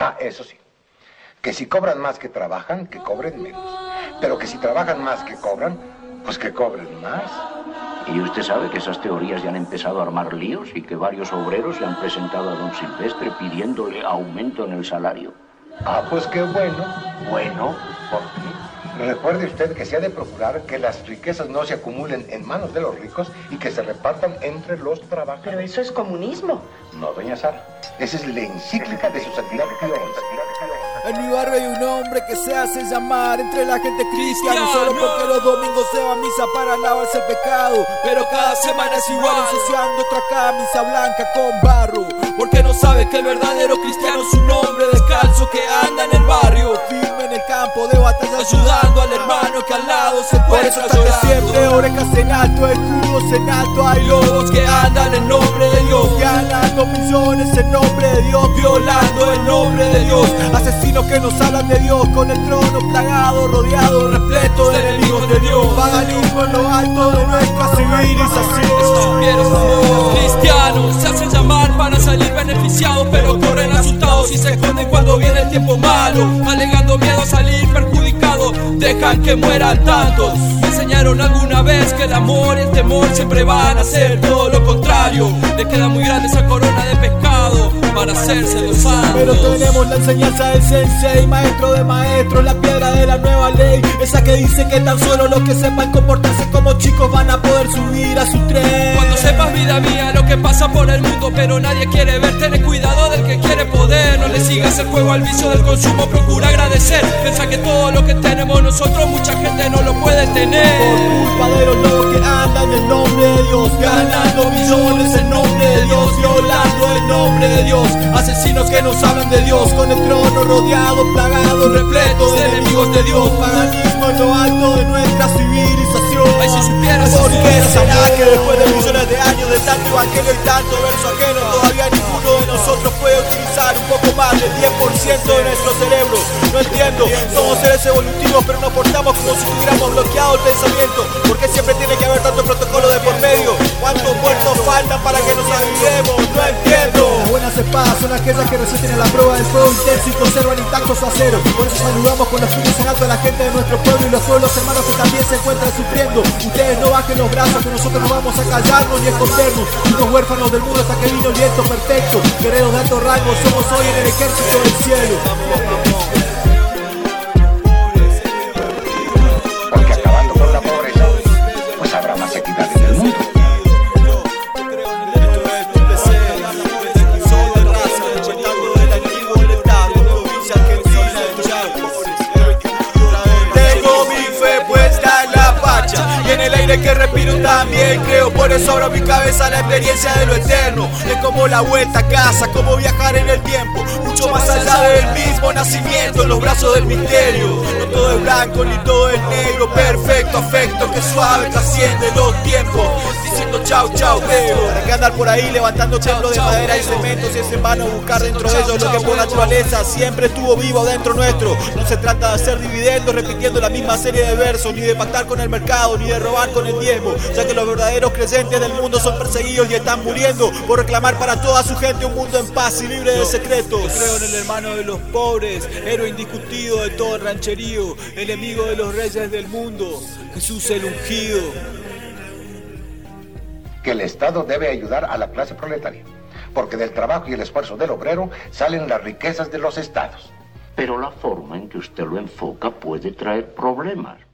Ah, eso sí. Que si cobran más que trabajan, que cobren menos. Pero que si trabajan más que cobran, pues que cobren más. Y usted sabe que esas teorías ya han empezado a armar líos y que varios obreros le han presentado a don Silvestre pidiéndole aumento en el salario. Ah, pues qué bueno. Bueno, ¿por qué? Recuerde usted que se ha de procurar que las riquezas no se acumulen en manos de los ricos y que se repartan entre los Pero trabajadores. eso es comunismo. No, doña Sara. Esa es la encíclica de su santidad Pío. En mi barrio hay un hombre que se hace llamar entre la gente cristiana Solo porque los domingos se va a misa para lavarse el pecado Pero cada semana es igual ensuciando otra camisa blanca con barro Porque no sabe que el verdadero cristiano es un hombre descalzo que anda en el barrio campo de batalla ayudando al hermano que al lado se Por encuentra eso que llorando. siempre orejas en alto, escudos en alto Hay Lobos que andan en nombre de Dios ganando millones en nombre de Dios Violando el nombre de Dios Asesinos que nos hablan de Dios con el trono plagado, rodeado, repleto de enemigos de Dios. Paganismo en lo alto de nuestra civilización. Cristianos se hacen llamar para salir beneficiados, pero corren asustados y se esconden cuando viene el tiempo malo, alegando salir perjudicados. Dejan que mueran tantos. Me enseñaron alguna vez que el amor y el temor siempre van a ser todo lo contrario. Le queda muy grande esa corona de pescado para hacerse los santos. Pero tenemos la enseñanza del sensei, maestro de maestros, la piedra de la nueva ley. Esa que dice que tan solo los que sepan comportarse como chicos van a poder subir a su tren. Cuando sepas vida mía lo que pasa por el mundo Pero nadie quiere ver, ten cuidado que quiere poder No le sigas el juego al vicio del consumo, procura agradecer Piensa que todo lo que tenemos nosotros mucha gente no lo puede Por tener culpa de los lobos que andan en nombre de Dios, ganando millones en nombre de Dios, violando el nombre de Dios. Asesinos que nos hablan de Dios, con el trono rodeado, plagado, repleto de enemigos de Dios. Paganismo en lo alto de nuestra civilización. Ay, si supieras, ¿Por qué será que después de millones de años de tanto evangelio y tanto verso ajeno, todavía ninguno de nosotros puede poco más del 10% de nuestro cerebro? No entiendo, somos seres evolutivos, pero nos portamos como si tuviéramos bloqueado el pensamiento. ¿Por qué siempre espadas son aquellas que resisten a la prueba del fuego intenso y conservan intacto su acero. Por eso saludamos con los puños en alto a la gente de nuestro pueblo y los pueblos hermanos que también se encuentran sufriendo. Ustedes no bajen los brazos, que nosotros no vamos a callarnos ni escondernos. Unos huérfanos del mundo hasta que vino el viento perfecto. Guerreros de alto rango, somos hoy en el ejército del cielo. Aire que respiro también creo. Por eso abro mi cabeza la experiencia de lo eterno. Es como la vuelta a casa, como viajar en el tiempo. Mucho más allá del mismo nacimiento, en los brazos del misterio. Todo es blanco ni todo es negro. Perfecto afecto que suave trasciende los tiempos. Diciendo chau, chau, creo. ¿Para qué andar por ahí levantando templos de madera y cemento? Si es en vano buscar dentro de ellos lo que por naturaleza siempre estuvo vivo dentro nuestro. No se trata de hacer dividendos repitiendo la misma serie de versos, ni de pactar con el mercado, ni de robar con el diezmo, ya que los verdaderos creyentes del mundo son perseguidos y están muriendo por reclamar para toda su gente un mundo en paz y libre de secretos. Creo en el hermano de los pobres, héroe indiscutido de todo el rancherío, enemigo de los reyes del mundo, Jesús el ungido. Que el Estado debe ayudar a la clase proletaria. Porque del trabajo y el esfuerzo del obrero salen las riquezas de los estados. Pero la forma en que usted lo enfoca puede traer problemas.